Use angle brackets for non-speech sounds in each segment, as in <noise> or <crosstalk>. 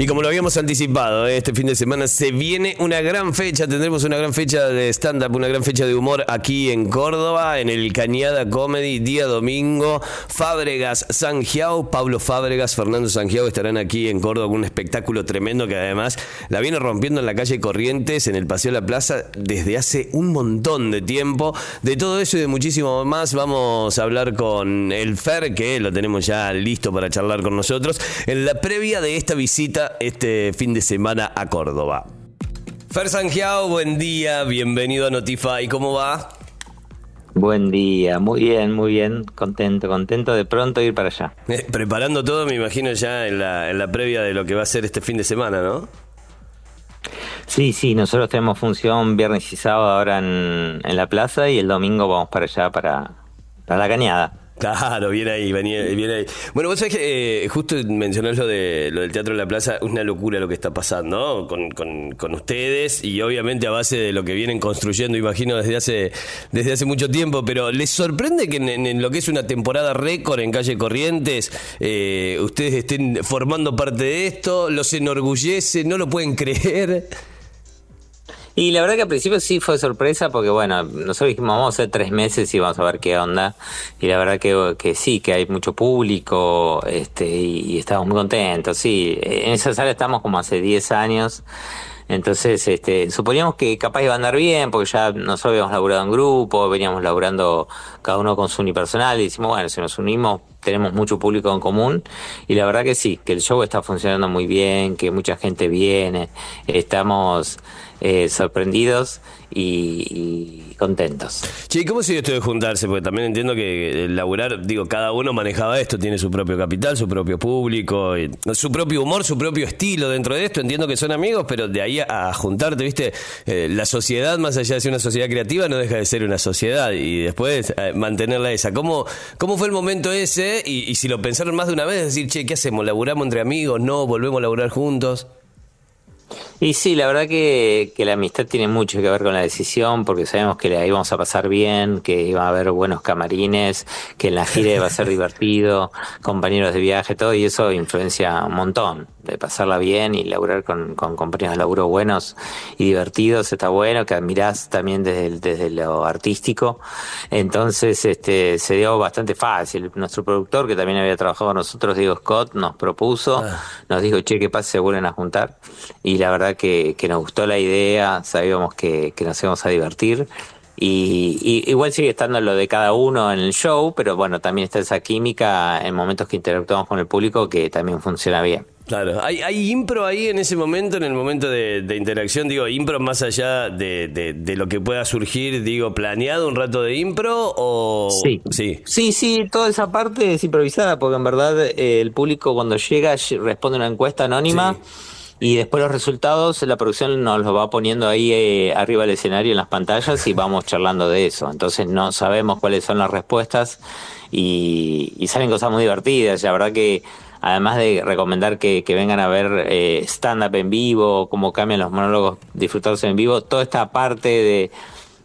Y como lo habíamos anticipado, ¿eh? este fin de semana se viene una gran fecha, tendremos una gran fecha de stand-up, una gran fecha de humor aquí en Córdoba, en el Cañada Comedy, día domingo. Fábregas, Sangiao, Pablo Fábregas, Fernando Sangiao estarán aquí en Córdoba con un espectáculo tremendo que además la viene rompiendo en la calle Corrientes, en el Paseo de la Plaza, desde hace un montón de tiempo. De todo eso y de muchísimo más vamos a hablar con el Fer, que lo tenemos ya listo para charlar con nosotros, en la previa de esta visita este fin de semana a Córdoba. Fer Sangiao, buen día, bienvenido a Notify, ¿cómo va? Buen día, muy bien, muy bien, contento, contento de pronto ir para allá. Eh, preparando todo, me imagino ya en la, en la previa de lo que va a ser este fin de semana, ¿no? Sí, sí, nosotros tenemos función viernes y sábado ahora en, en la plaza y el domingo vamos para allá para, para la cañada. Claro, viene ahí, viene, ahí. Bueno, vos sabés que eh, justo mencionás lo, de, lo del Teatro de la Plaza, es una locura lo que está pasando, ¿no? Con, con, ustedes y obviamente a base de lo que vienen construyendo, imagino, desde hace, desde hace mucho tiempo, pero ¿les sorprende que en, lo que es una temporada récord en Calle Corrientes, eh, ustedes estén formando parte de esto? ¿Los enorgullece? ¿No lo pueden creer? Y la verdad que al principio sí fue sorpresa porque, bueno, nosotros dijimos, vamos a hacer tres meses y vamos a ver qué onda. Y la verdad que, que sí, que hay mucho público este, y, estamos muy contentos. Sí, en esa sala estamos como hace 10 años. Entonces, este, suponíamos que capaz iba a andar bien, porque ya nosotros habíamos laburado en grupo, veníamos laburando cada uno con su unipersonal, y decimos, bueno, si nos unimos, tenemos mucho público en común, y la verdad que sí, que el show está funcionando muy bien, que mucha gente viene, estamos eh, sorprendidos y, contentos. Che, ¿cómo sigue esto de juntarse? Porque también entiendo que laburar, digo, cada uno manejaba esto, tiene su propio capital, su propio público, su propio humor, su propio estilo dentro de esto. Entiendo que son amigos, pero de ahí a, juntarte, ¿viste? Eh, la sociedad, más allá de ser una sociedad creativa, no deja de ser una sociedad y después eh, mantenerla esa. ¿Cómo, ¿Cómo fue el momento ese? Y, y si lo pensaron más de una vez, decir, che, ¿qué hacemos? ¿Laburamos entre amigos? ¿No? ¿Volvemos a laburar juntos? Y sí, la verdad que, que, la amistad tiene mucho que ver con la decisión, porque sabemos que la íbamos a pasar bien, que iba a haber buenos camarines, que en la gira iba a ser <laughs> divertido, compañeros de viaje, todo, y eso influencia un montón, de pasarla bien y laburar con, con compañeros de laburo buenos y divertidos, está bueno, que admirás también desde, desde lo artístico. Entonces, este, se dio bastante fácil. Nuestro productor, que también había trabajado con nosotros, Diego Scott, nos propuso, ah. nos dijo, che, ¿qué pasa? Se vuelven a juntar. Y la verdad que, que nos gustó la idea, sabíamos que, que nos íbamos a divertir. Y, igual sigue estando lo de cada uno en el show, pero bueno, también está esa química en momentos que interactuamos con el público que también funciona bien. Claro, ¿Hay, ¿hay impro ahí en ese momento, en el momento de, interacción? Digo, impro más allá de, de, lo que pueda surgir, digo, planeado un rato de impro o... Sí, sí, sí, sí toda esa parte es improvisada porque en verdad eh, el público cuando llega responde una encuesta anónima. Y después los resultados, la producción nos los va poniendo ahí eh, arriba del escenario en las pantallas y vamos charlando de eso. Entonces no sabemos cuáles son las respuestas y, salen cosas muy divertidas. La verdad que además de recomendar que, vengan a ver eh, stand-up en vivo, cómo cambian los monólogos, disfrutarse en vivo, toda esta parte de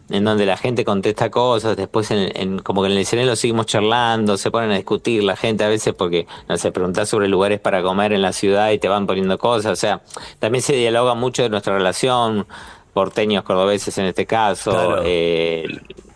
en donde la gente contesta cosas, después en, como que en el escenario seguimos charlando, se ponen a discutir la gente a veces porque, no sé, preguntas sobre lugares para comer en la ciudad y te van poniendo cosas, o sea, también se dialoga mucho de nuestra relación, porteños cordobeses en este caso, eh,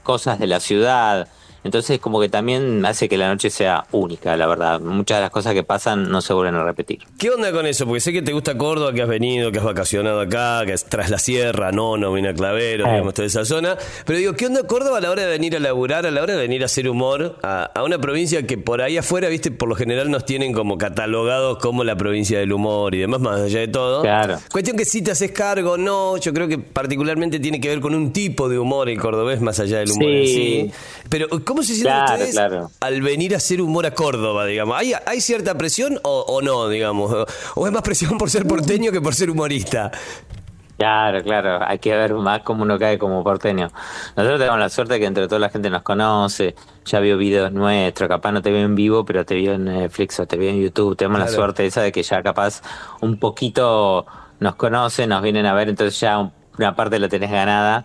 cosas de la ciudad, entonces como que también hace que la noche sea única, la verdad. Muchas de las cosas que pasan no se vuelven a repetir. ¿Qué onda con eso? Porque sé que te gusta Córdoba, que has venido, que has vacacionado acá, que es tras la sierra, no, no viene a Clavero, eh. digamos, toda esa zona. Pero digo, ¿qué onda Córdoba a la hora de venir a laburar, a la hora de venir a hacer humor, a, una provincia que por ahí afuera, viste, por lo general nos tienen como catalogados como la provincia del humor y demás, más allá de todo. Claro. Cuestión que si te haces cargo, no, yo creo que particularmente tiene que ver con un tipo de humor el cordobés más allá del humor sí. Pero ¿Cómo se sienten ustedes al venir a hacer humor a Córdoba, digamos? ¿Hay, hay cierta presión o, no, digamos? ¿O es más presión por ser porteño que por ser humorista? Claro, claro, hay que ver más cómo uno cae como porteño. Nosotros tenemos la suerte que entre toda la gente nos conoce, ya vio videos nuestros, capaz no te veo en vivo, pero te vio en Netflix o te vio en YouTube. Tenemos la suerte esa de que ya capaz un poquito nos conocen, nos vienen a ver, entonces ya una parte la tenés ganada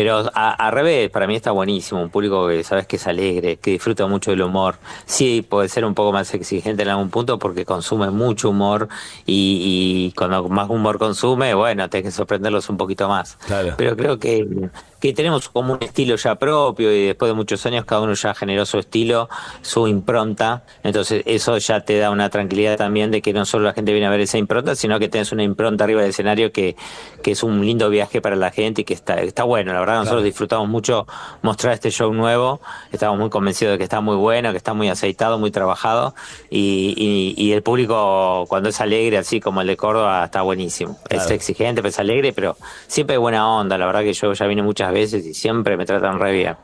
Pero a, revés, para mí está buenísimo, un público que sabes que es alegre, que disfruta mucho del humor. Sí, puede ser un poco más exigente en algún punto porque consume mucho humor y, y cuando más humor consume, bueno, tenés que sorprenderlos un poquito más. Pero creo que que tenemos como un estilo ya propio y después de muchos años cada uno ya generó su estilo, su impronta, entonces eso ya te da una tranquilidad también de que no solo la gente viene a ver esa impronta, sino que tienes una impronta arriba del escenario que, que es un lindo viaje para la gente y que está, está bueno, la verdad nosotros disfrutamos mucho mostrar este show nuevo, estamos muy convencidos de que está muy bueno, que está muy aceitado, muy trabajado. Y, y, el público cuando es alegre así como el de Córdoba está buenísimo, es exigente, pero es alegre, pero siempre hay buena onda, la verdad que yo ya vine muchas veces y siempre me tratan re bien.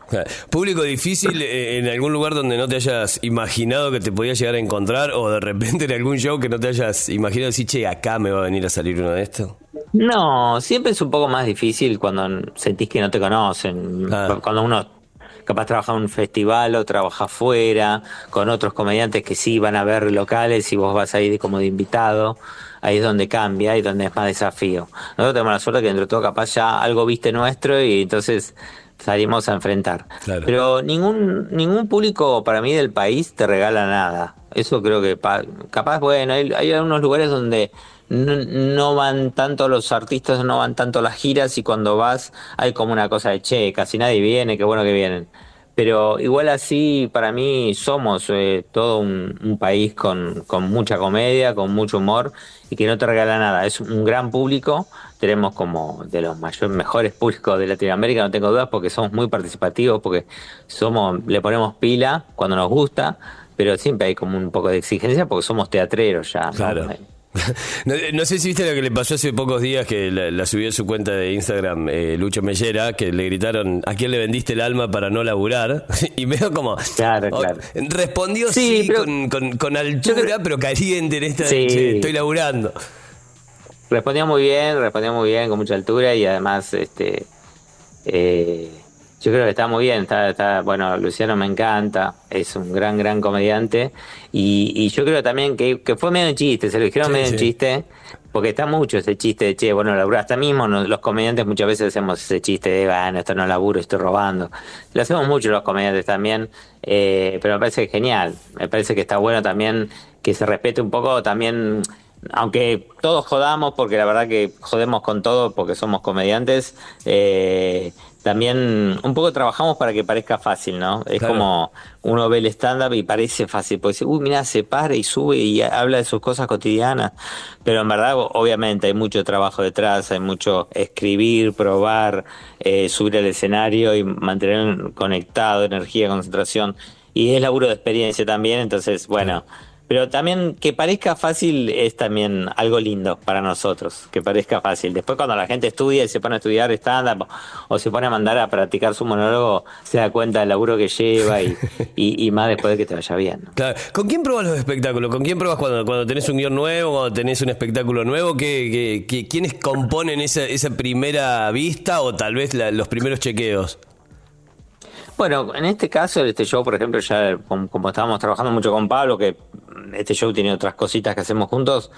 Público difícil eh, en algún lugar donde no te hayas imaginado que te podías llegar a encontrar o de repente en algún show que no te hayas imaginado decir, che, acá me va a venir a salir uno de estos. No, siempre es un poco más difícil cuando sentís que no te conocen. Cuando uno capaz trabaja en un festival o trabaja afuera, con otros comediantes que sí van a ver locales y vos vas ahí como de invitado ahí es donde cambia y donde es más desafío. Nosotros tenemos la suerte que dentro de todo capaz ya algo viste nuestro y entonces salimos a enfrentar. Pero ningún ningún público para mí del país te regala nada. Eso creo que capaz, bueno, hay, hay algunos lugares donde no, van tanto los artistas, no van tanto las giras y cuando vas hay como una cosa de che, casi nadie viene, qué bueno que vienen pero igual así para mí somos eh, todo un, país con, con, mucha comedia, con mucho humor y que no te regala nada. Es un gran público, tenemos como de los mayores, mejores públicos de Latinoamérica, no tengo dudas, porque somos muy participativos, porque somos, le ponemos pila cuando nos gusta, pero siempre hay como un poco de exigencia porque somos teatreros ya. Claro. No, <laughs> sé si viste lo que le pasó hace pocos días que la, subió en su cuenta de Instagram eh, Lucho Mellera, que le gritaron ¿a quién le vendiste el alma para no laburar? <laughs> y veo como claro, claro. respondió sí, con, altura, pero caliente en esta estoy laburando. Respondió muy bien, respondió muy bien, con mucha altura y además este eh, yo creo que está muy bien, está, está, bueno, Luciano me encanta, es un gran, gran comediante. Y, y yo creo también que, que, fue medio un chiste, se lo dijeron medio un chiste, porque está mucho ese chiste de, che, bueno, laburo hasta mismo los comediantes muchas veces hacemos ese chiste de, bueno, esto no laburo, estoy robando. Lo hacemos mucho los comediantes también, eh, pero me parece genial, me parece que está bueno también que se respete un poco también aunque todos jodamos, porque la verdad que jodemos con todo porque somos comediantes, eh, también un poco trabajamos para que parezca fácil, ¿no? Es como uno ve el stand-up y parece fácil, porque dice, uy, mira, se para y sube y habla de sus cosas cotidianas, pero en verdad, obviamente, hay mucho trabajo detrás, hay mucho escribir, probar, eh, subir al escenario y mantener conectado, energía, concentración, y es laburo de experiencia también, entonces, bueno. Pero también que parezca fácil es también algo lindo para nosotros, que parezca fácil. Después cuando la gente estudia y se pone a estudiar stand-up o se pone a mandar a practicar su monólogo, se da cuenta del laburo que lleva y, <laughs> y, más después de que te vaya bien. Claro. ¿Con quién probas los espectáculos? ¿Con quién probas cuando, cuando tenés un guion nuevo, cuando tenés un espectáculo nuevo? ¿Qué, qué, quiénes componen esa, esa primera vista o tal vez los primeros chequeos? Bueno, en este caso, este show, por ejemplo, ya como, estábamos trabajando mucho con Pablo, que este show tiene otras cositas que hacemos juntos,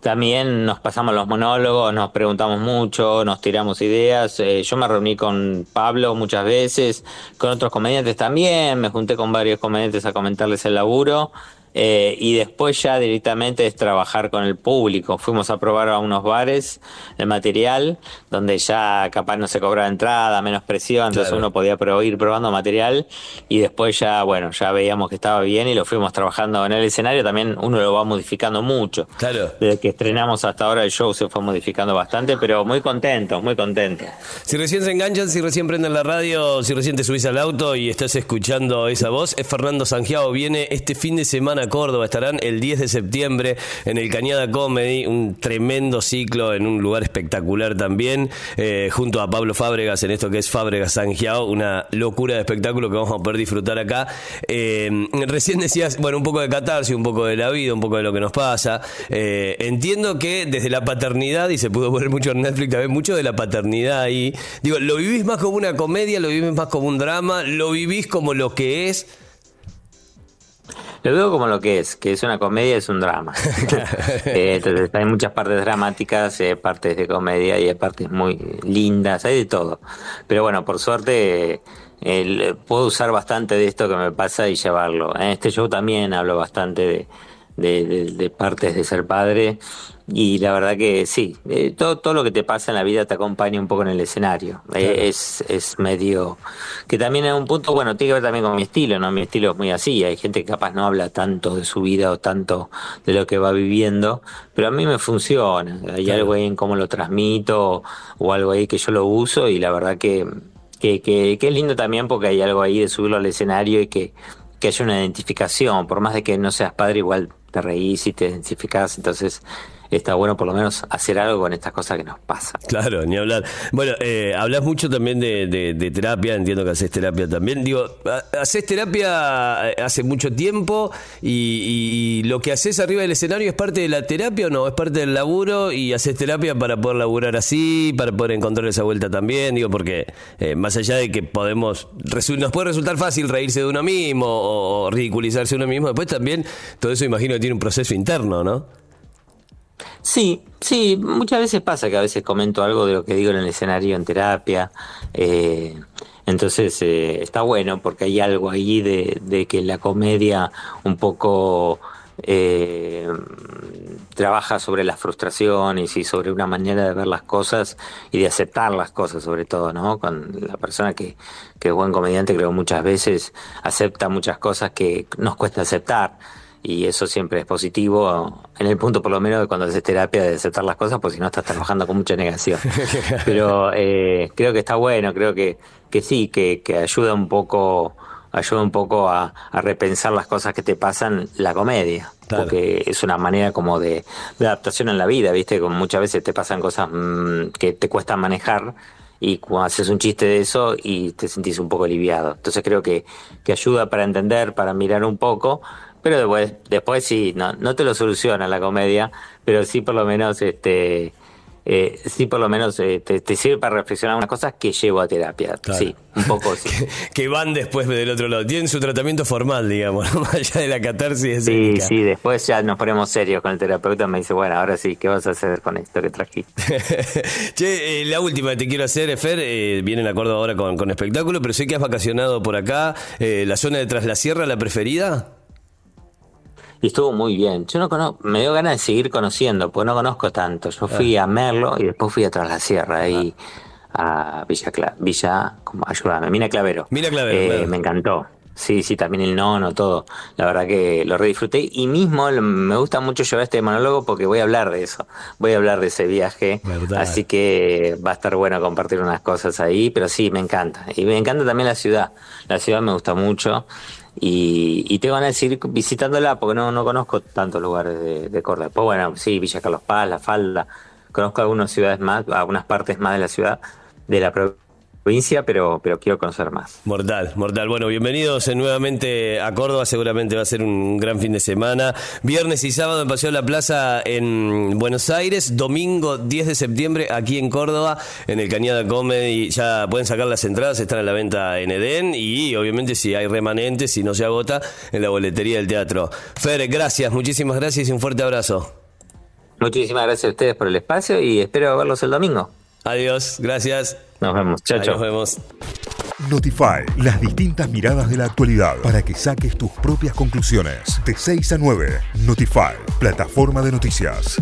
también nos pasamos los monólogos, nos preguntamos mucho, nos tiramos ideas. Eh, yo me reuní con Pablo muchas veces, con otros comediantes también, me junté con varios comediantes a comentarles el laburo. Eh, y después ya directamente es trabajar con el público. Fuimos a probar a unos bares el material, donde ya capaz no se cobraba entrada, menos presión, entonces uno podía ir probando material y después ya, bueno, ya veíamos que estaba bien y lo fuimos trabajando en el escenario, también uno lo va modificando mucho. Claro. Desde que estrenamos hasta ahora el show se fue modificando bastante, pero muy contento, muy contento. Si recién se enganchan, si recién prenden la radio, si recién te subís al auto y estás escuchando esa voz, es Fernando Sangiao, viene este fin de semana Córdoba. Estarán el 10 de septiembre en el Cañada Comedy, un tremendo ciclo en un lugar espectacular también, eh, junto a Pablo Fábregas en esto que es Fábregas Sangiao, una locura de espectáculo que vamos a poder disfrutar acá. Eh, recién decías, bueno, un poco de catarsis, un poco de la vida, un poco de lo que nos pasa. Eh, entiendo que desde la paternidad, y se pudo ver mucho en Netflix también, mucho de la paternidad ahí. Digo, ¿lo vivís más como una comedia? ¿Lo vivís más como un drama? ¿Lo vivís como lo que es? Lo veo como lo que es, que es una comedia, es un drama. <laughs> Eh, entonces hay muchas partes dramáticas, hay partes de comedia y hay partes muy lindas, hay de todo. Pero bueno, por suerte puedo usar bastante de esto que me pasa y llevarlo. En este show también hablo bastante de, de partes de ser padre y la verdad que sí, eh, todo, todo lo que te pasa en la vida te acompaña un poco en el escenario. Eh, es, es medio. Que también en un punto, bueno, tiene que ver también con mi estilo, ¿no? Mi estilo es muy así. Hay gente que capaz no habla tanto de su vida o tanto de lo que va viviendo, pero a mí me funciona. Hay algo ahí en cómo lo transmito o algo ahí que yo lo uso y la verdad que, que, que, que es lindo también porque hay algo ahí de subirlo al escenario y que, que haya una identificación. Por más de que no seas padre, igual te reís y te identificás. Entonces está bueno por lo menos hacer algo con estas cosas que nos pasan. Claro, ni hablar. Bueno, eh, hablas mucho también de, terapia, entiendo que haces terapia también. Digo, haces terapia eh, hace mucho tiempo y, lo que haces arriba del escenario es parte de la terapia o no, es parte del laburo y haces terapia para poder laburar así, para poder encontrar esa vuelta también. Digo, porque eh, más allá de que podemos, nos puede resultar fácil reírse de uno mismo o ridiculizarse uno mismo, después también todo eso imagino que tiene un proceso interno, ¿no? Sí, sí, muchas veces pasa que a veces comento algo de lo que digo en el escenario en terapia. Eh, entonces eh, está bueno porque hay algo ahí de, que la comedia un poco eh, trabaja sobre las frustraciones y sobre una manera de ver las cosas y de aceptar las cosas sobre todo, ¿no? Con la persona que, que es buen comediante creo muchas veces acepta muchas cosas que nos cuesta aceptar y eso siempre es positivo en el punto por lo menos de cuando haces terapia de aceptar las cosas, porque si no estás trabajando con mucha negación. <laughs> Pero eh, creo que está bueno, creo que, que sí, que, que ayuda un poco ayuda un poco a, repensar las cosas que te pasan la comedia, porque es una manera como de, adaptación en la vida, ¿viste? Como muchas veces te pasan cosas mm, que te cuestan manejar y cuando haces un chiste de eso y te sentís un poco aliviado. Entonces creo que, que ayuda para entender, para mirar un poco, pero después, después sí, no, no te lo soluciona la comedia, pero sí por lo menos este eh, sí por lo menos eh, te, sirve para reflexionar unas cosas que llevo a terapia. Sí, un poco <laughs> sí. que, van después del otro lado. Tienen su tratamiento formal, digamos, <laughs> más allá de la catarsis. Sí, sí, después ya nos ponemos serios con el terapeuta. Me dice, bueno, ahora sí, ¿qué vas a hacer con esto que trajiste? <laughs> che, eh, la última que te quiero hacer, Fer, eh, viene en acuerdo ahora con, con espectáculo, pero sé que has vacacionado por acá. ¿La zona de Tras la Sierra, la preferida? Y estuvo muy bien. Yo no conozco, me dio ganas de seguir conociendo, porque no conozco tanto. Yo fui a Merlo y después fui a Tras la Sierra, ahí a Villa, Villa, como ayúdame, Mina Clavero. Mina Clavero. Eh, me encantó. Sí, sí, también el nono, todo. La verdad que lo redisfruté y mismo me gusta mucho llevar este monólogo porque voy a hablar de eso. Voy a hablar de ese viaje. Así que va a estar bueno compartir unas cosas ahí, pero sí, me encanta. Y me encanta también la ciudad. La ciudad me gusta mucho. Y, y tengo ganas de seguir visitándola porque no, no conozco tantos lugares de, de Córdoba. Pues bueno, sí, Villa Carlos Paz, La Falda, conozco algunas ciudades más, algunas partes más de la ciudad, de la provincia provincia, pero, pero quiero conocer más. Mortal, mortal. Bueno, bienvenidos nuevamente a Córdoba, seguramente va a ser un gran fin de semana. Viernes y sábado en Paseo de la Plaza en Buenos Aires, domingo 10 de septiembre aquí en Córdoba, en el Cañada Comedy. Ya pueden sacar las entradas, están a la venta en Edén y obviamente si hay remanentes, si no se agota, en la boletería del teatro. Fer, gracias, muchísimas gracias y un fuerte abrazo. Muchísimas gracias a ustedes por el espacio y espero verlos el domingo. Adiós, gracias. Nos vemos. Chao, chao. Nos vemos. Notify, las distintas miradas de la actualidad para que saques tus propias conclusiones. De 6 a 9, Notify, plataforma de noticias.